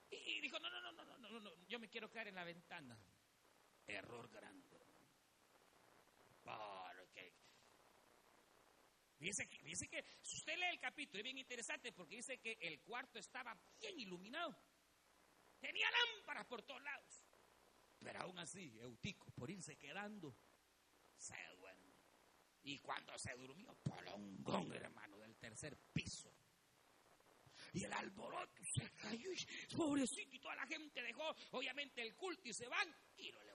Y dijo, no, no, no, no, no, no, no, yo me quiero caer en la ventana. Error grande, hermano. Dice que, dice que, si usted lee el capítulo, es bien interesante porque dice que el cuarto estaba bien iluminado. Tenía lámparas por todos lados. Pero aún así, Eutico, por irse quedando, se duerme. Y cuando se durmió, polongón, hermano, del tercer piso. Y el alboroto se cayó, pobrecito, y toda la gente dejó, obviamente, el culto y se van y lo.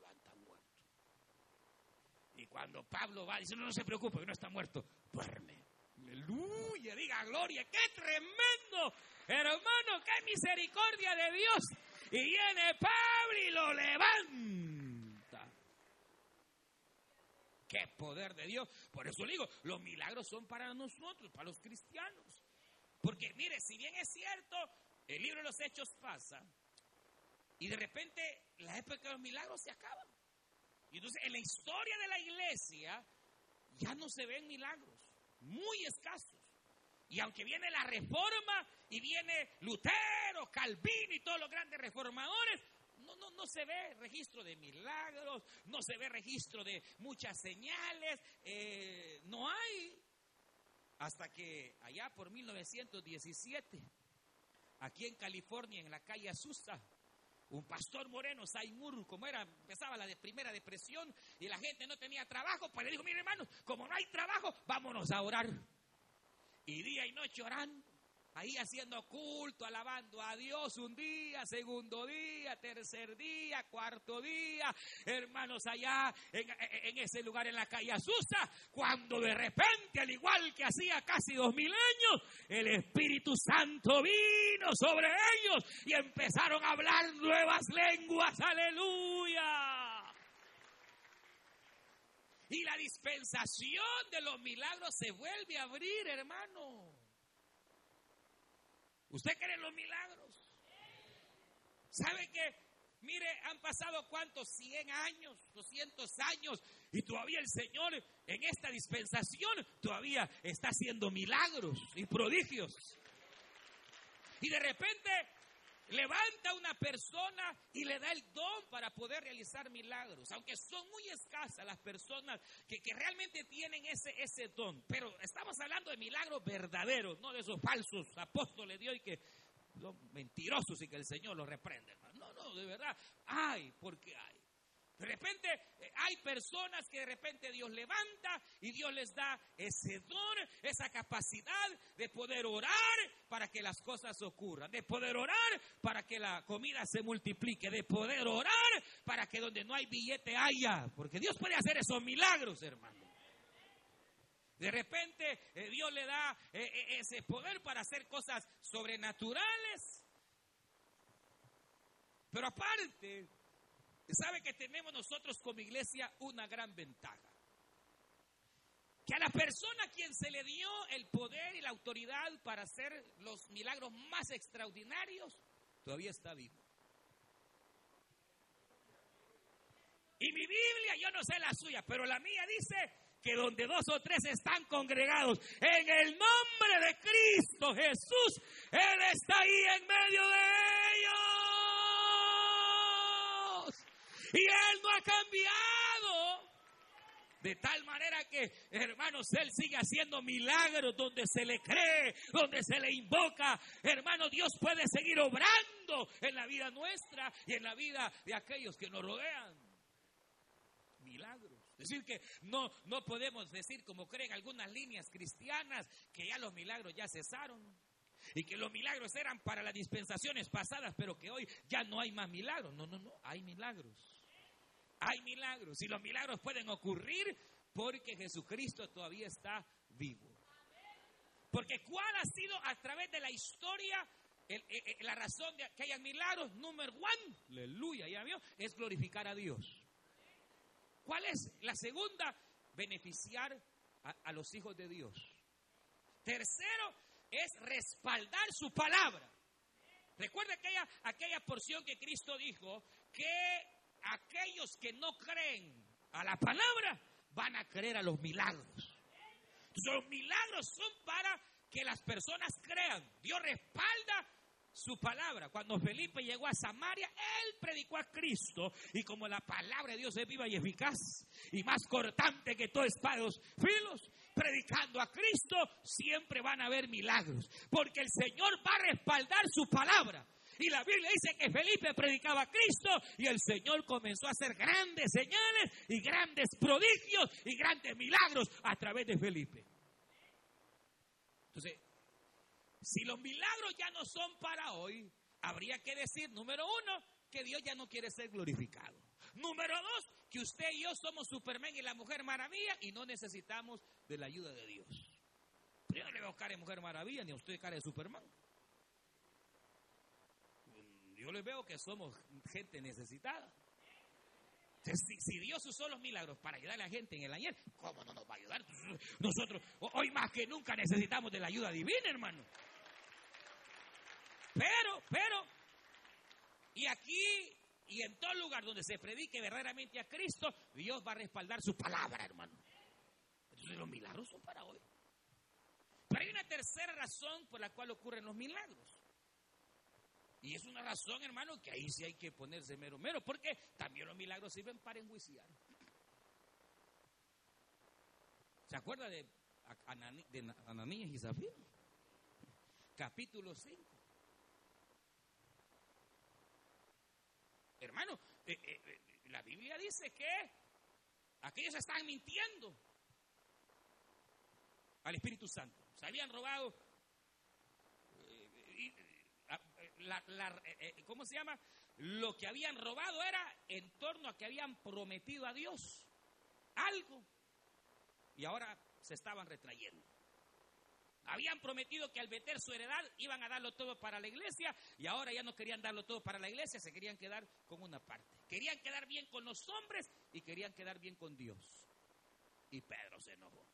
Y cuando Pablo va, dice, no, no se preocupe, que no está muerto, duerme. Aleluya, diga gloria, qué tremendo, hermano, qué misericordia de Dios. Y viene Pablo y lo levanta. Qué poder de Dios. Por eso digo, los milagros son para nosotros, para los cristianos. Porque mire, si bien es cierto, el libro de los hechos pasa y de repente la época de los milagros se acaba. Entonces en la historia de la iglesia ya no se ven milagros muy escasos. Y aunque viene la reforma y viene Lutero, Calvino y todos los grandes reformadores, no, no, no se ve registro de milagros, no se ve registro de muchas señales, eh, no hay. Hasta que allá por 1917, aquí en California, en la calle Azusa, un pastor moreno, Saimur, como era, empezaba la primera depresión y la gente no tenía trabajo, pues le dijo, mire hermano, como no hay trabajo, vámonos a orar. Y día y noche orando ahí haciendo culto, alabando a Dios un día, segundo día, tercer día, cuarto día, hermanos allá en, ese lugar en la calle Azusa, cuando de repente, al igual que hacía casi dos mil años, el Espíritu Santo vino sobre ellos y empezaron a hablar nuevas lenguas, aleluya. Y la dispensación de los milagros se vuelve a abrir, hermano. ¿Usted cree en los milagros? ¿Sabe que Mire, han pasado cuántos, 100 años, 200 años, y todavía el Señor en esta dispensación todavía está haciendo milagros y prodigios. Y de repente levanta a una persona y le da el don para poder realizar milagros, aunque son muy escasas las personas que, realmente tienen ese, ese don, pero estamos hablando de milagros verdaderos, no de esos falsos apóstoles de hoy que mentirosos y que el Señor los reprende. No, no, de verdad, hay, porque hay. De repente eh, hay personas que de repente Dios levanta y Dios les da ese don, esa capacidad de poder orar para que las cosas ocurran, de poder orar para que la comida se multiplique, de poder orar para que donde no hay billete haya, porque Dios puede hacer esos milagros, hermano. De repente eh, Dios le da eh, ese poder para hacer cosas sobrenaturales. Pero aparte, ¿Sabe que tenemos nosotros como iglesia una gran ventaja? Que a la persona a quien se le dio el poder y la autoridad para hacer los milagros más extraordinarios, todavía está vivo. Y mi Biblia, yo no sé la suya, pero la mía dice que donde dos o tres están congregados en el nombre de Cristo Jesús, Él está ahí en medio de ellos. Y Él no ha cambiado. De tal manera que, hermanos, Él sigue haciendo milagros donde se le cree, donde se le invoca. Hermano, Dios puede seguir obrando en la vida nuestra y en la vida de aquellos que nos rodean. Milagros. Es decir, que no, no podemos decir, como creen algunas líneas cristianas, que ya los milagros ya cesaron. Y que los milagros eran para las dispensaciones pasadas, pero que hoy ya no hay más milagros. No, no, no, hay milagros hay milagros y los milagros pueden ocurrir porque Jesucristo todavía está vivo. Porque cuál ha sido a través de la historia eh, eh, la razón de que haya milagros, número uno, aleluya, ya vio, es glorificar a Dios. ¿Cuál es la segunda? Beneficiar a, los hijos de Dios. Tercero es respaldar su palabra. Recuerda aquella, aquella porción que Cristo dijo que aquellos que no creen a la palabra van a creer a los milagros. los milagros son para que las personas crean. Dios respalda su palabra. Cuando Felipe llegó a Samaria, él predicó a Cristo. Y como la palabra de Dios es viva y eficaz y más cortante que todos espados filos, predicando a Cristo, siempre van a haber milagros. Porque el Señor va a respaldar su palabra. Y la Biblia dice que Felipe predicaba a Cristo y el Señor comenzó a hacer grandes señales y grandes prodigios y grandes milagros a través de Felipe. Entonces, si los milagros ya no son para hoy, habría que decir, número uno, que Dios ya no quiere ser glorificado. Número dos, que usted y yo somos Superman y la Mujer Maravilla y no necesitamos de la ayuda de Dios. Pero yo no le veo cara de Mujer Maravilla ni a usted cara de Superman yo les veo que somos gente necesitada. si, Dios usó los milagros para ayudar a la gente en el ayer, ¿cómo no nos va a ayudar? Nosotros hoy más que nunca necesitamos de la ayuda divina, hermano. Pero, pero, y aquí y en todo lugar donde se predique verdaderamente a Cristo, Dios va a respaldar su palabra, hermano. Entonces los milagros son para hoy. Pero hay una tercera razón por la cual ocurren los milagros. Y es una razón, hermano, que ahí sí hay que ponerse mero mero, porque también los milagros sirven para enjuiciar. ¿Se acuerda de, Ananías y Zafiro? Capítulo 5. Hermano, eh, eh, eh, la Biblia dice que aquellos están mintiendo al Espíritu Santo. Se habían robado la, eh, eh, ¿cómo se llama? Lo que habían robado era en torno a que habían prometido a Dios algo y ahora se estaban retrayendo. Habían prometido que al meter su heredad iban a darlo todo para la iglesia y ahora ya no querían darlo todo para la iglesia, se querían quedar con una parte. Querían quedar bien con los hombres y querían quedar bien con Dios. Y Pedro se enojó.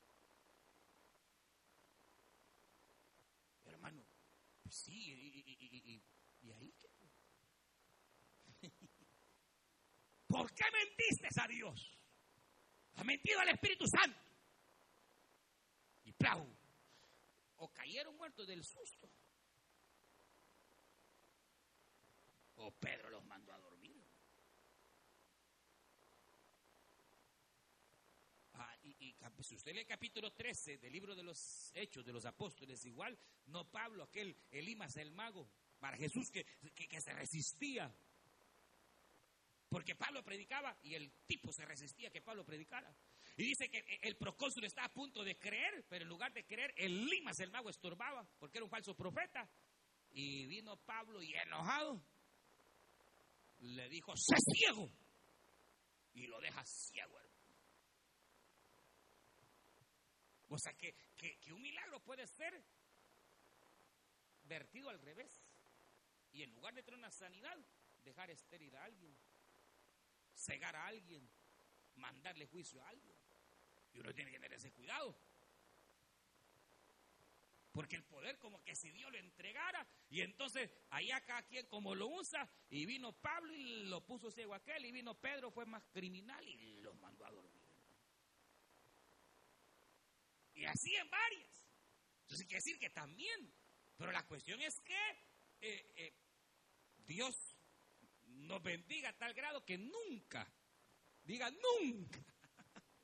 Hermano, pues sí, ¿Y ahí qué? ¿Por qué mentiste a Dios? Ha mentido al Espíritu Santo. Y plau. O cayeron muertos del susto. O Pedro los mandó a dormir. Ah, y, si usted lee el capítulo 13 del libro de los Hechos de los Apóstoles, igual, no Pablo, aquel Elimas el mago, para Jesús que, que, se resistía. porque Pablo predicaba y el tipo se resistía que Pablo predicara. Y dice que el procónsul está a punto de creer, pero en lugar de creer, el Limas, el mago, estorbaba, porque era un falso profeta. Y vino Pablo y enojado le dijo, sé ciego. Y lo deja ciego, hermano. O sea que, que un milagro puede ser vertido al revés. Y en lugar de tener una sanidad, dejar estéril a alguien, cegar a alguien, mandarle juicio a alguien. Y uno tiene que tener ese cuidado. Porque el poder como que si Dios lo entregara y entonces ahí acá quien como lo usa y vino Pablo y lo puso ciego aquel y vino Pedro fue más criminal y los mandó a dormir. Y así en varias. Entonces quiere decir que también. Pero la cuestión es que eh, eh, Dios nos bendiga a tal grado que nunca, diga nunca,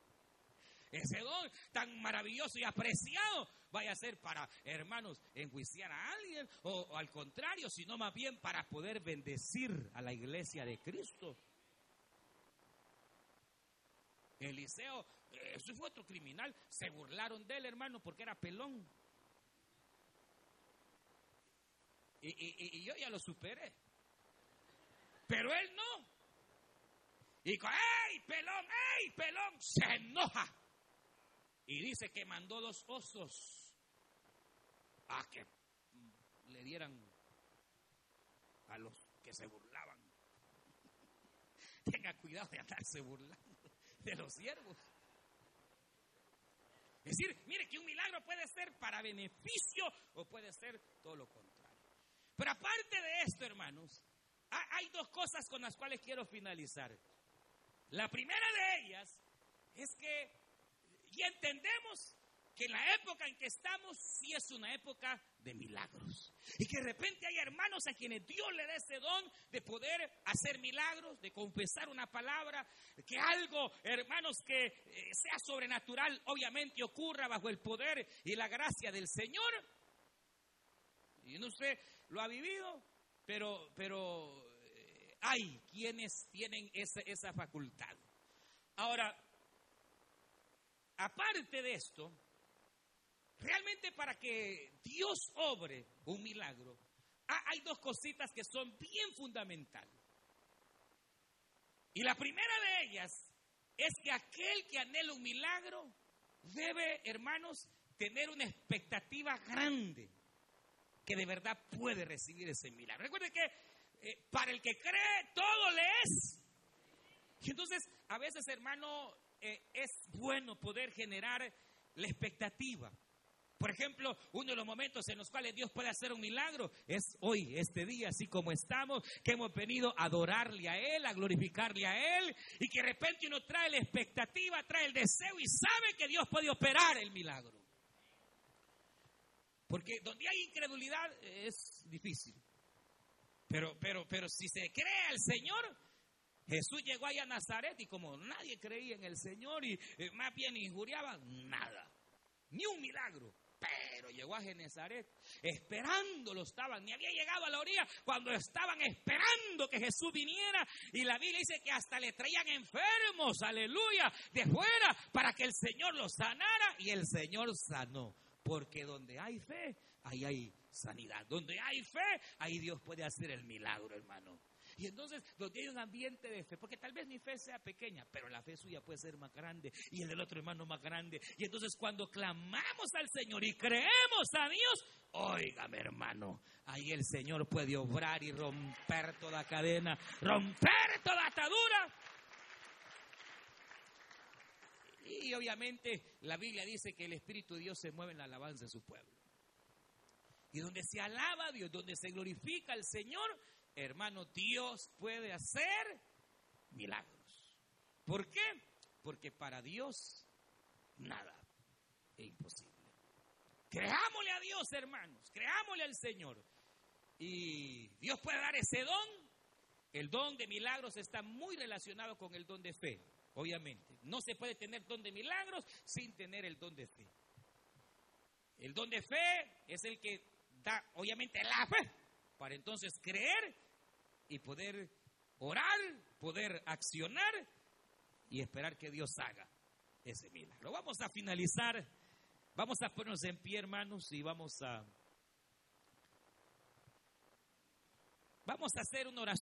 ese don tan maravilloso y apreciado vaya a ser para, hermanos, enjuiciar a alguien o, al contrario, sino más bien para poder bendecir a la iglesia de Cristo. Eliseo, eh, eso fue otro criminal, se burlaron de él, hermano, porque era pelón. Y, y yo ya lo superé. Pero él no. Y dijo, ¡ey, pelón, ey, pelón! Se enoja. Y dice que mandó dos osos a que le dieran a los que se burlaban. Tenga cuidado de andarse burlando de los siervos. Es decir, mire que un milagro puede ser para beneficio o puede ser todo lo contrario. Pero aparte de esto, hermanos, hay dos cosas con las cuales quiero finalizar. La primera de ellas es que y entendemos que la época en que estamos sí es una época de milagros. Y que de repente hay hermanos a quienes Dios le da ese don de poder hacer milagros, de confesar una palabra, que algo, hermanos, que eh, sea sobrenatural, obviamente ocurra bajo el poder y la gracia del Señor. Y no sé, lo ha vivido, pero, pero eh, hay quienes tienen esa, esa facultad. Ahora, aparte de esto, realmente para que Dios obre un milagro, hay dos cositas que son bien fundamentales. Y la primera de ellas es que aquel que anhela un milagro debe, hermanos, tener una expectativa grande que de verdad puede recibir ese milagro. Recuerden que eh, para el que cree, todo le es. Y entonces, a veces, hermano, eh, es bueno poder generar la expectativa. Por ejemplo, uno de los momentos en los cuales Dios puede hacer un milagro es hoy, este día, así como estamos, que hemos venido a adorarle a Él, a glorificarle a Él, y que de repente uno trae la expectativa, trae el deseo y sabe que Dios puede operar el milagro. Porque donde hay incredulidad es difícil. Pero, pero, pero si se cree al Señor, Jesús llegó allá a Nazaret y como nadie creía en el Señor y eh, más bien injuriaba, nada. Ni un milagro. Pero llegó a Genezaret, esperándolo estaban, ni había llegado a la orilla cuando estaban esperando que Jesús viniera. Y la Biblia dice que hasta le traían enfermos, aleluya, de fuera, para que el Señor los sanara. Y el Señor sanó, porque donde hay fe, ahí hay sanidad. Donde hay fe, ahí Dios puede hacer el milagro, hermano. Y entonces, donde hay un ambiente de fe, porque tal vez mi fe sea pequeña, pero la fe suya puede ser más grande y el del otro hermano más grande. Y entonces, cuando clamamos al Señor y creemos a Dios, óigame, hermano, ahí el Señor puede obrar y romper toda cadena, romper toda atadura. Y obviamente la Biblia dice que el Espíritu de Dios se mueve en la alabanza de su pueblo. Y donde se alaba a Dios, donde se glorifica al Señor, hermano, Dios puede hacer milagros. ¿Por qué? Porque para Dios nada es imposible. Creámosle a Dios, hermanos, creámosle al Señor. Y Dios puede dar ese don. El don de milagros está muy relacionado con el don de fe, obviamente. No se puede tener don de milagros sin tener el don de fe. El don de fe es el que da, obviamente, la fe para entonces creer y poder orar, poder accionar y esperar que Dios haga ese milagro. Vamos a finalizar, vamos a ponernos en pie, hermanos, y vamos a... Vamos a hacer una oración.